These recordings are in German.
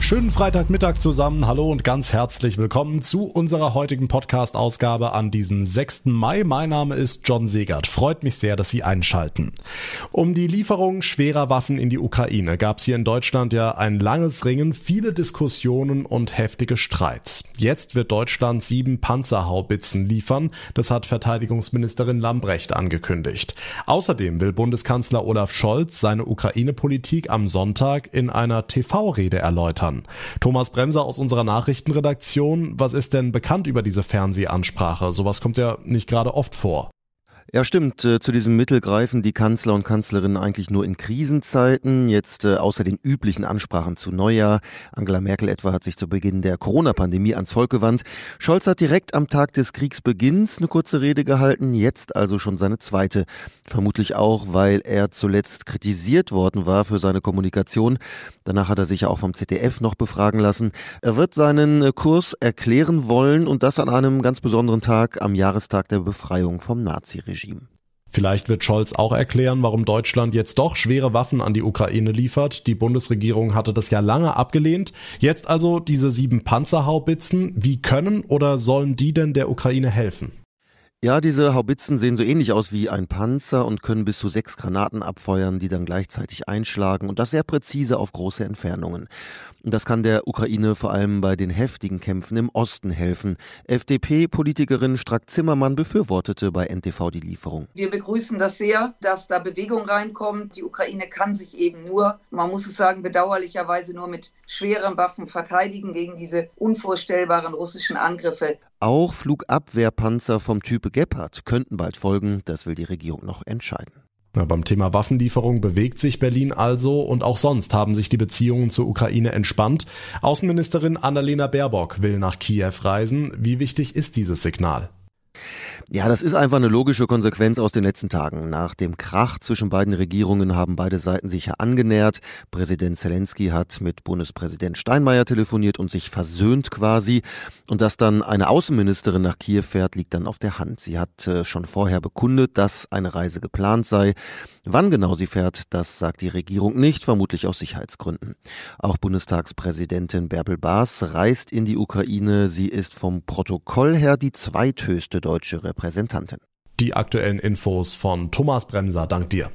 Schönen Freitagmittag zusammen. Hallo und ganz herzlich willkommen zu unserer heutigen Podcast-Ausgabe an diesem 6. Mai. Mein Name ist John Segert. Freut mich sehr, dass Sie einschalten. Um die Lieferung schwerer Waffen in die Ukraine gab es hier in Deutschland ja ein langes Ringen, viele Diskussionen und heftige Streits. Jetzt wird Deutschland sieben Panzerhaubitzen liefern. Das hat Verteidigungsministerin Lambrecht angekündigt. Außerdem will Bundeskanzler Olaf Scholz seine Ukraine-Politik am Sonntag in einer TV-Rede erläutern kann. Thomas Bremser aus unserer Nachrichtenredaktion, was ist denn bekannt über diese Fernsehansprache? Sowas kommt ja nicht gerade oft vor. Ja, stimmt. Äh, zu diesem Mittel greifen die Kanzler und Kanzlerinnen eigentlich nur in Krisenzeiten. Jetzt äh, außer den üblichen Ansprachen zu Neujahr. Angela Merkel etwa hat sich zu Beginn der Corona-Pandemie ans Volk gewandt. Scholz hat direkt am Tag des Kriegsbeginns eine kurze Rede gehalten, jetzt also schon seine zweite. Vermutlich auch, weil er zuletzt kritisiert worden war für seine Kommunikation. Danach hat er sich ja auch vom ZDF noch befragen lassen. Er wird seinen äh, Kurs erklären wollen und das an einem ganz besonderen Tag am Jahrestag der Befreiung vom Naziregime. Regime. Vielleicht wird Scholz auch erklären, warum Deutschland jetzt doch schwere Waffen an die Ukraine liefert. Die Bundesregierung hatte das ja lange abgelehnt. Jetzt also diese sieben Panzerhaubitzen. Wie können oder sollen die denn der Ukraine helfen? Ja, diese Haubitzen sehen so ähnlich aus wie ein Panzer und können bis zu sechs Granaten abfeuern, die dann gleichzeitig einschlagen und das sehr präzise auf große Entfernungen. Das kann der Ukraine vor allem bei den heftigen Kämpfen im Osten helfen. FDP-Politikerin Strack-Zimmermann befürwortete bei NTV die Lieferung. Wir begrüßen das sehr, dass da Bewegung reinkommt. Die Ukraine kann sich eben nur, man muss es sagen, bedauerlicherweise nur mit schweren Waffen verteidigen gegen diese unvorstellbaren russischen Angriffe. Auch Flugabwehrpanzer vom Type Gepard könnten bald folgen. Das will die Regierung noch entscheiden. Ja, beim Thema Waffenlieferung bewegt sich Berlin also und auch sonst haben sich die Beziehungen zur Ukraine entspannt. Außenministerin Annalena Baerbock will nach Kiew reisen. Wie wichtig ist dieses Signal? Ja, das ist einfach eine logische Konsequenz aus den letzten Tagen. Nach dem Krach zwischen beiden Regierungen haben beide Seiten sich ja angenähert. Präsident Zelensky hat mit Bundespräsident Steinmeier telefoniert und sich versöhnt quasi. Und dass dann eine Außenministerin nach Kiew fährt, liegt dann auf der Hand. Sie hat äh, schon vorher bekundet, dass eine Reise geplant sei. Wann genau sie fährt, das sagt die Regierung nicht, vermutlich aus Sicherheitsgründen. Auch Bundestagspräsidentin Bärbel Baas reist in die Ukraine. Sie ist vom Protokoll her die zweithöchste deutsche Repräsentantin. Die aktuellen Infos von Thomas Bremser, dank dir.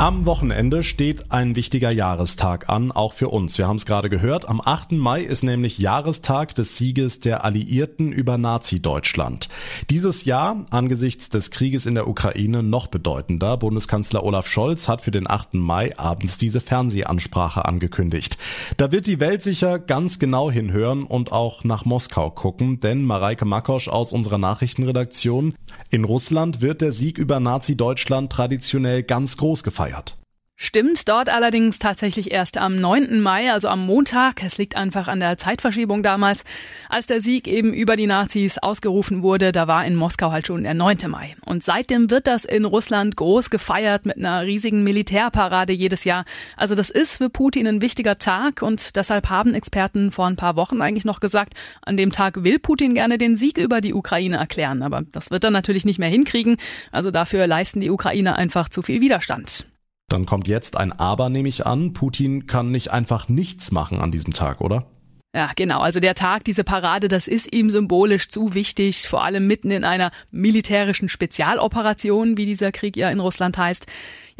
Am Wochenende steht ein wichtiger Jahrestag an, auch für uns. Wir haben es gerade gehört. Am 8. Mai ist nämlich Jahrestag des Sieges der Alliierten über Nazi-Deutschland. Dieses Jahr, angesichts des Krieges in der Ukraine, noch bedeutender. Bundeskanzler Olaf Scholz hat für den 8. Mai abends diese Fernsehansprache angekündigt. Da wird die Welt sicher ganz genau hinhören und auch nach Moskau gucken, denn Mareike Makosch aus unserer Nachrichtenredaktion, in Russland wird der Sieg über Nazi-Deutschland traditionell ganz groß gefeiert gefeiert. Stimmt, dort allerdings tatsächlich erst am 9. Mai, also am Montag. Es liegt einfach an der Zeitverschiebung damals. Als der Sieg eben über die Nazis ausgerufen wurde, da war in Moskau halt schon der 9. Mai. Und seitdem wird das in Russland groß gefeiert mit einer riesigen Militärparade jedes Jahr. Also das ist für Putin ein wichtiger Tag und deshalb haben Experten vor ein paar Wochen eigentlich noch gesagt, an dem Tag will Putin gerne den Sieg über die Ukraine erklären. Aber das wird er natürlich nicht mehr hinkriegen. Also dafür leisten die Ukrainer einfach zu viel Widerstand. Dann kommt jetzt ein Aber, nehme ich an. Putin kann nicht einfach nichts machen an diesem Tag, oder? Ja, genau. Also der Tag, diese Parade, das ist ihm symbolisch zu wichtig, vor allem mitten in einer militärischen Spezialoperation, wie dieser Krieg ja in Russland heißt.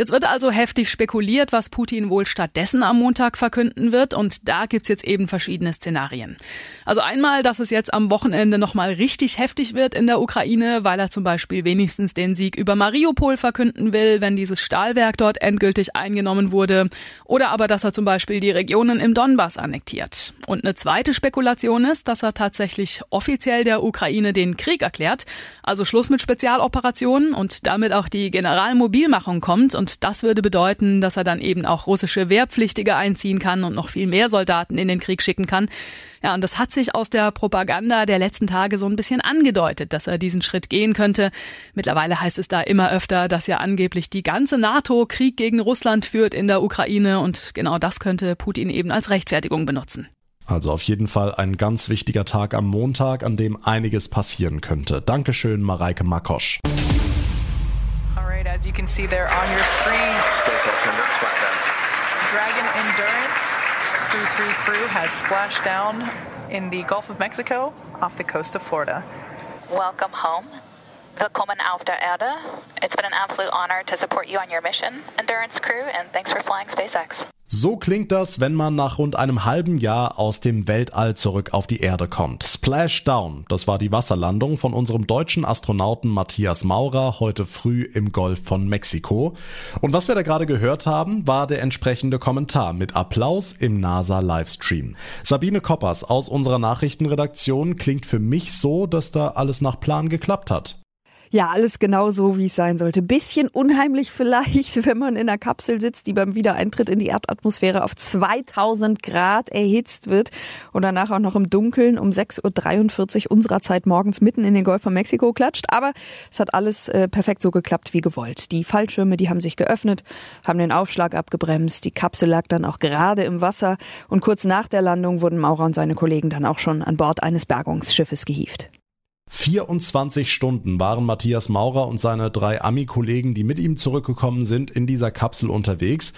Jetzt wird also heftig spekuliert, was Putin wohl stattdessen am Montag verkünden wird. Und da gibt's jetzt eben verschiedene Szenarien. Also einmal, dass es jetzt am Wochenende nochmal richtig heftig wird in der Ukraine, weil er zum Beispiel wenigstens den Sieg über Mariupol verkünden will, wenn dieses Stahlwerk dort endgültig eingenommen wurde. Oder aber, dass er zum Beispiel die Regionen im Donbass annektiert. Und eine zweite Spekulation ist, dass er tatsächlich offiziell der Ukraine den Krieg erklärt. Also Schluss mit Spezialoperationen und damit auch die Generalmobilmachung kommt und das würde bedeuten, dass er dann eben auch russische Wehrpflichtige einziehen kann und noch viel mehr Soldaten in den Krieg schicken kann. Ja, und das hat sich aus der Propaganda der letzten Tage so ein bisschen angedeutet, dass er diesen Schritt gehen könnte. Mittlerweile heißt es da immer öfter, dass ja angeblich die ganze NATO Krieg gegen Russland führt in der Ukraine und genau das könnte Putin eben als Rechtfertigung benutzen. Also auf jeden Fall ein ganz wichtiger Tag am Montag, an dem einiges passieren könnte. Dankeschön, Mareike Makosch. As you can see there on your screen, Dragon Endurance Crew 3 crew has splashed down in the Gulf of Mexico off the coast of Florida. Welcome home. Willkommen auf der Erde. It's been an absolute honor to support you on your mission, Endurance Crew, and thanks for flying SpaceX. So klingt das, wenn man nach rund einem halben Jahr aus dem Weltall zurück auf die Erde kommt. Splashdown, das war die Wasserlandung von unserem deutschen Astronauten Matthias Maurer heute früh im Golf von Mexiko. Und was wir da gerade gehört haben, war der entsprechende Kommentar mit Applaus im NASA Livestream. Sabine Koppers aus unserer Nachrichtenredaktion klingt für mich so, dass da alles nach Plan geklappt hat. Ja, alles genau so, wie es sein sollte. Bisschen unheimlich vielleicht, wenn man in einer Kapsel sitzt, die beim Wiedereintritt in die Erdatmosphäre auf 2000 Grad erhitzt wird und danach auch noch im Dunkeln um 6.43 Uhr unserer Zeit morgens mitten in den Golf von Mexiko klatscht. Aber es hat alles äh, perfekt so geklappt wie gewollt. Die Fallschirme, die haben sich geöffnet, haben den Aufschlag abgebremst. Die Kapsel lag dann auch gerade im Wasser und kurz nach der Landung wurden Maurer und seine Kollegen dann auch schon an Bord eines Bergungsschiffes gehievt. 24 Stunden waren Matthias Maurer und seine drei Ami-Kollegen, die mit ihm zurückgekommen sind, in dieser Kapsel unterwegs.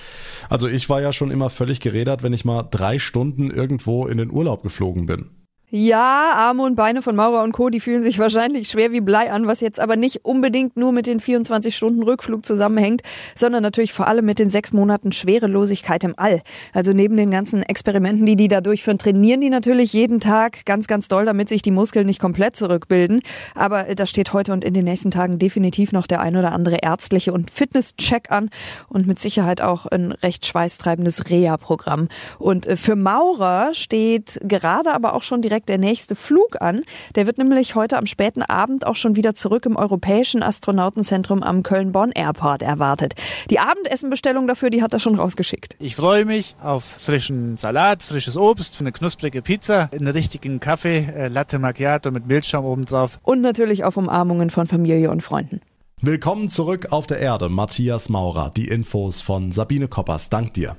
Also ich war ja schon immer völlig gerädert, wenn ich mal drei Stunden irgendwo in den Urlaub geflogen bin. Ja, Arme und Beine von Maurer und Co., die fühlen sich wahrscheinlich schwer wie Blei an, was jetzt aber nicht unbedingt nur mit den 24 Stunden Rückflug zusammenhängt, sondern natürlich vor allem mit den sechs Monaten Schwerelosigkeit im All. Also neben den ganzen Experimenten, die die da durchführen, trainieren die natürlich jeden Tag ganz, ganz doll, damit sich die Muskeln nicht komplett zurückbilden. Aber da steht heute und in den nächsten Tagen definitiv noch der ein oder andere ärztliche und Fitnesscheck an und mit Sicherheit auch ein recht schweißtreibendes Reha-Programm. Und äh, für Maurer steht gerade aber auch schon direkt direkt der nächste Flug an. Der wird nämlich heute am späten Abend auch schon wieder zurück im Europäischen Astronautenzentrum am Köln-Bonn Airport erwartet. Die Abendessenbestellung dafür, die hat er schon rausgeschickt. Ich freue mich auf frischen Salat, frisches Obst, eine knusprige Pizza, einen richtigen Kaffee, äh, Latte Macchiato mit Milchschaum obendrauf. Und natürlich auf Umarmungen von Familie und Freunden. Willkommen zurück auf der Erde, Matthias Maurer. Die Infos von Sabine Koppers. Dank dir.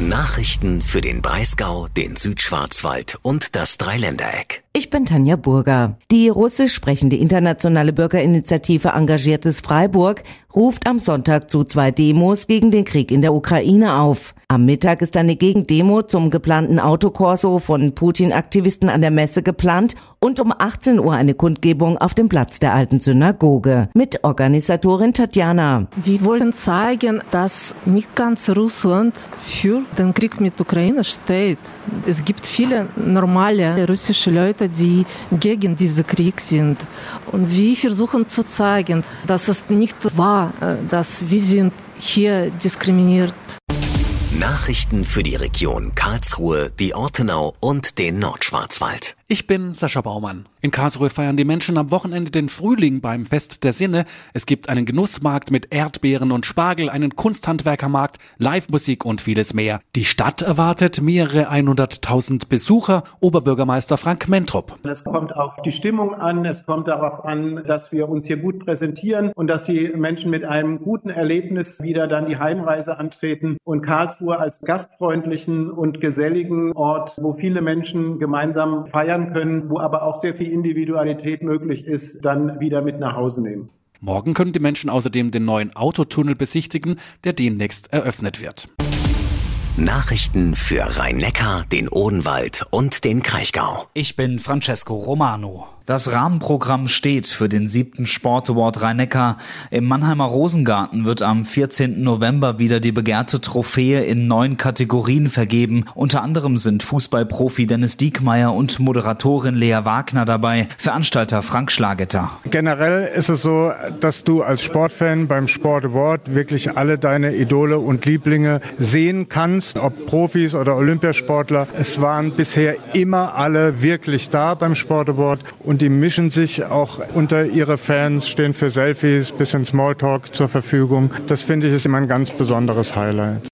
Nachrichten für den Breisgau, den Südschwarzwald und das Dreiländereck. Ich bin Tanja Burger. Die russisch sprechende internationale Bürgerinitiative Engagiertes Freiburg ruft am Sonntag zu zwei Demos gegen den Krieg in der Ukraine auf. Am Mittag ist eine Gegendemo zum geplanten Autokorso von Putin-Aktivisten an der Messe geplant und um 18 Uhr eine Kundgebung auf dem Platz der alten Synagoge mit Organisatorin Tatjana. Wir wollen zeigen, dass nicht ganz Russland für den Krieg mit Ukraine steht. Es gibt viele normale russische Leute, die gegen diesen Krieg sind. Und wir versuchen zu zeigen, dass es nicht wahr, dass wir sind hier diskriminiert. Nachrichten für die Region Karlsruhe, die Ortenau und den Nordschwarzwald. Ich bin Sascha Baumann. In Karlsruhe feiern die Menschen am Wochenende den Frühling beim Fest der Sinne. Es gibt einen Genussmarkt mit Erdbeeren und Spargel, einen Kunsthandwerkermarkt, Live-Musik und vieles mehr. Die Stadt erwartet mehrere 100.000 Besucher. Oberbürgermeister Frank Mentrup. Es kommt auf die Stimmung an. Es kommt darauf an, dass wir uns hier gut präsentieren und dass die Menschen mit einem guten Erlebnis wieder dann die Heimreise antreten und Karlsruhe als gastfreundlichen und geselligen Ort, wo viele Menschen gemeinsam feiern feiern können, wo aber auch sehr viel Individualität möglich ist, dann wieder mit nach Hause nehmen. Morgen können die Menschen außerdem den neuen Autotunnel besichtigen, der demnächst eröffnet wird. Nachrichten für Rhein-Neckar, den Odenwald und den Kraichgau. Ich bin Francesco Romano. Das Rahmenprogramm steht für den siebten Sport Award Rhein-Neckar. Im Mannheimer Rosengarten wird am 14. November wieder die begehrte Trophäe in neun Kategorien vergeben. Unter anderem sind Fußballprofi Dennis Diekmeyer und Moderatorin Lea Wagner dabei, Veranstalter Frank Schlagetter. Generell ist es so, dass du als Sportfan beim Sport Award wirklich alle deine Idole und Lieblinge sehen kannst, ob Profis oder Olympiasportler. Es waren bisher immer alle wirklich da beim Sport Award die mischen sich auch unter ihre Fans, stehen für Selfies, bisschen Smalltalk zur Verfügung. Das finde ich ist immer ein ganz besonderes Highlight.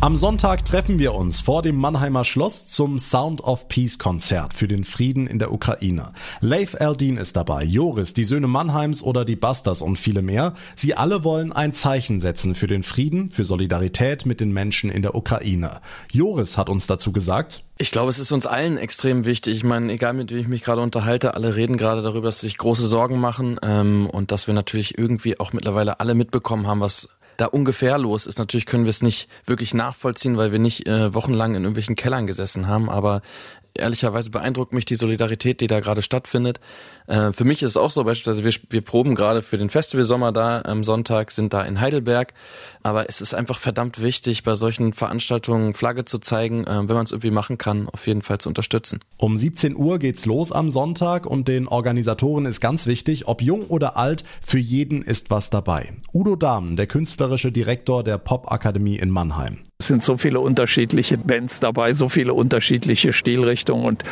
Am Sonntag treffen wir uns vor dem Mannheimer Schloss zum Sound of Peace Konzert für den Frieden in der Ukraine. Leif Eldin ist dabei, Joris, die Söhne Mannheims oder die Busters und viele mehr. Sie alle wollen ein Zeichen setzen für den Frieden, für Solidarität mit den Menschen in der Ukraine. Joris hat uns dazu gesagt, ich glaube, es ist uns allen extrem wichtig. Ich meine, egal mit wem ich mich gerade unterhalte, alle reden gerade darüber, dass sie sich große Sorgen machen ähm, und dass wir natürlich irgendwie auch mittlerweile alle mitbekommen haben, was da ungefähr los ist. Natürlich können wir es nicht wirklich nachvollziehen, weil wir nicht äh, wochenlang in irgendwelchen Kellern gesessen haben, aber ehrlicherweise beeindruckt mich die Solidarität, die da gerade stattfindet. Äh, für mich ist es auch so, beispielsweise wir, wir proben gerade für den Festivalsommer da am Sonntag, sind da in Heidelberg. Aber es ist einfach verdammt wichtig, bei solchen Veranstaltungen Flagge zu zeigen, äh, wenn man es irgendwie machen kann, auf jeden Fall zu unterstützen. Um 17 Uhr geht's los am Sonntag und den Organisatoren ist ganz wichtig, ob jung oder alt, für jeden ist was dabei. Udo Dahmen, der künstlerische Direktor der Popakademie in Mannheim. Es sind so viele unterschiedliche Bands dabei, so viele unterschiedliche Stilrichtungen und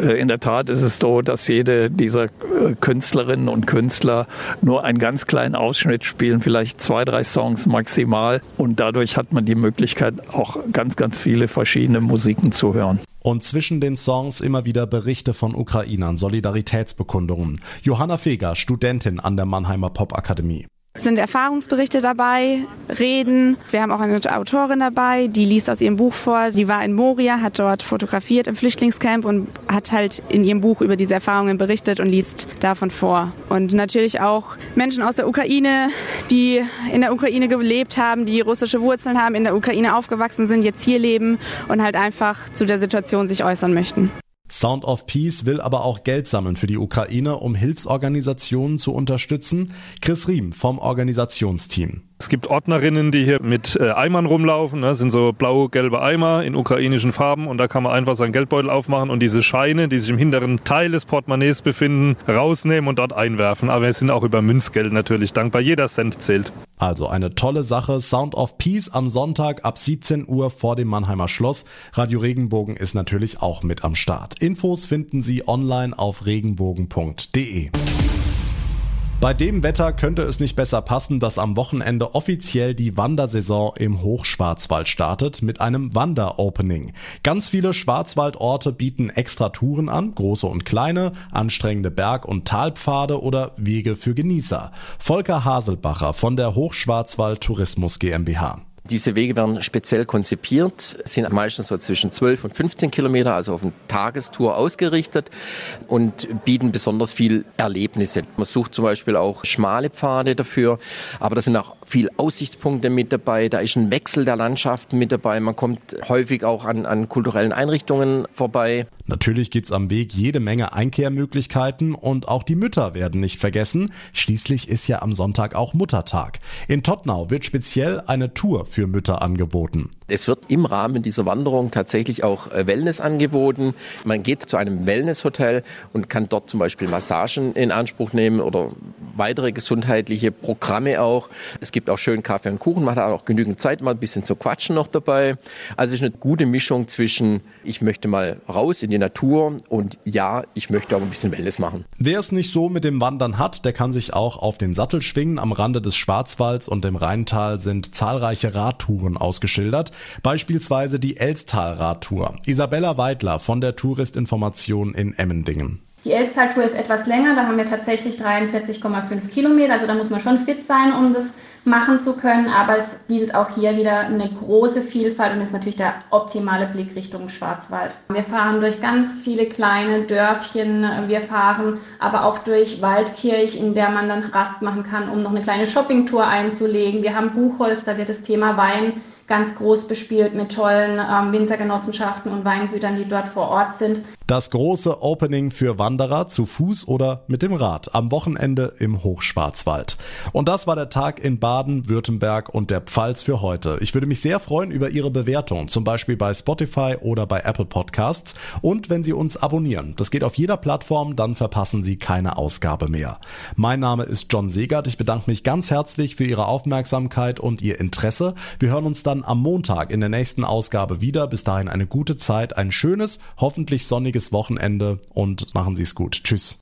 äh, in der Tat ist es so, dass jede dieser äh, Künstlerinnen und Künstler nur einen ganz kleinen Ausschnitt spielen, vielleicht zwei, drei Songs maximal und dadurch hat man die Möglichkeit auch ganz, ganz viele verschiedene Musiken zu hören. Und zwischen den Songs immer wieder Berichte von Ukrainern, Solidaritätsbekundungen. Johanna Feger, Studentin an der Mannheimer Popakademie sind Erfahrungsberichte dabei, Reden. Wir haben auch eine Autorin dabei, die liest aus ihrem Buch vor. Die war in Moria, hat dort fotografiert im Flüchtlingscamp und hat halt in ihrem Buch über diese Erfahrungen berichtet und liest davon vor. Und natürlich auch Menschen aus der Ukraine, die in der Ukraine gelebt haben, die russische Wurzeln haben, in der Ukraine aufgewachsen sind, jetzt hier leben und halt einfach zu der Situation sich äußern möchten. Sound of Peace will aber auch Geld sammeln für die Ukraine, um Hilfsorganisationen zu unterstützen. Chris Riem vom Organisationsteam. Es gibt Ordnerinnen, die hier mit äh, Eimern rumlaufen. Das sind so blau-gelbe Eimer in ukrainischen Farben und da kann man einfach seinen Geldbeutel aufmachen und diese Scheine, die sich im hinteren Teil des Portemonnaies befinden, rausnehmen und dort einwerfen. Aber wir sind auch über Münzgeld natürlich dankbar. Jeder Cent zählt. Also eine tolle Sache. Sound of Peace am Sonntag ab 17 Uhr vor dem Mannheimer Schloss. Radio Regenbogen ist natürlich auch mit am Start. Infos finden Sie online auf regenbogen.de. Bei dem Wetter könnte es nicht besser passen, dass am Wochenende offiziell die Wandersaison im Hochschwarzwald startet mit einem Wanderopening. Ganz viele Schwarzwaldorte bieten extra Touren an, große und kleine, anstrengende Berg- und Talpfade oder Wege für Genießer. Volker Haselbacher von der Hochschwarzwald Tourismus GmbH. Diese Wege werden speziell konzipiert, sind meistens so zwischen 12 und 15 Kilometer, also auf eine Tagestour ausgerichtet und bieten besonders viel Erlebnisse. Man sucht zum Beispiel auch schmale Pfade dafür, aber da sind auch viel Aussichtspunkte mit dabei, da ist ein Wechsel der Landschaften mit dabei, man kommt häufig auch an, an kulturellen Einrichtungen vorbei. Natürlich gibt's am Weg jede Menge Einkehrmöglichkeiten und auch die Mütter werden nicht vergessen. Schließlich ist ja am Sonntag auch Muttertag. In Tottnau wird speziell eine Tour für Mütter angeboten. Es wird im Rahmen dieser Wanderung tatsächlich auch äh, Wellness angeboten. Man geht zu einem Wellnesshotel und kann dort zum Beispiel Massagen in Anspruch nehmen oder weitere gesundheitliche Programme auch. Es gibt auch schön Kaffee und Kuchen, man hat auch genügend Zeit, mal ein bisschen zu quatschen noch dabei. Also es ist eine gute Mischung zwischen, ich möchte mal raus in die Natur und ja, ich möchte auch ein bisschen Wellness machen. Wer es nicht so mit dem Wandern hat, der kann sich auch auf den Sattel schwingen. Am Rande des Schwarzwalds und dem Rheintal sind zahlreiche Radtouren ausgeschildert. Beispielsweise die Elstal-Radtour. Isabella Weidler von der Touristinformation in Emmendingen. Die Elstal-Tour ist etwas länger, da haben wir tatsächlich 43,5 Kilometer, also da muss man schon fit sein, um das machen zu können, aber es bietet auch hier wieder eine große Vielfalt und ist natürlich der optimale Blick Richtung Schwarzwald. Wir fahren durch ganz viele kleine Dörfchen, wir fahren aber auch durch Waldkirch, in der man dann Rast machen kann, um noch eine kleine Shoppingtour einzulegen. Wir haben Buchholz, da wird das Thema Wein ganz groß bespielt mit tollen ähm, Winzergenossenschaften und Weingütern, die dort vor Ort sind. Das große Opening für Wanderer zu Fuß oder mit dem Rad am Wochenende im Hochschwarzwald. Und das war der Tag in Baden, Württemberg und der Pfalz für heute. Ich würde mich sehr freuen über Ihre Bewertung, zum Beispiel bei Spotify oder bei Apple Podcasts und wenn Sie uns abonnieren. Das geht auf jeder Plattform, dann verpassen Sie keine Ausgabe mehr. Mein Name ist John Segert. Ich bedanke mich ganz herzlich für Ihre Aufmerksamkeit und Ihr Interesse. Wir hören uns dann am Montag in der nächsten Ausgabe wieder. Bis dahin eine gute Zeit, ein schönes, hoffentlich sonniges Wochenende und machen Sie es gut. Tschüss.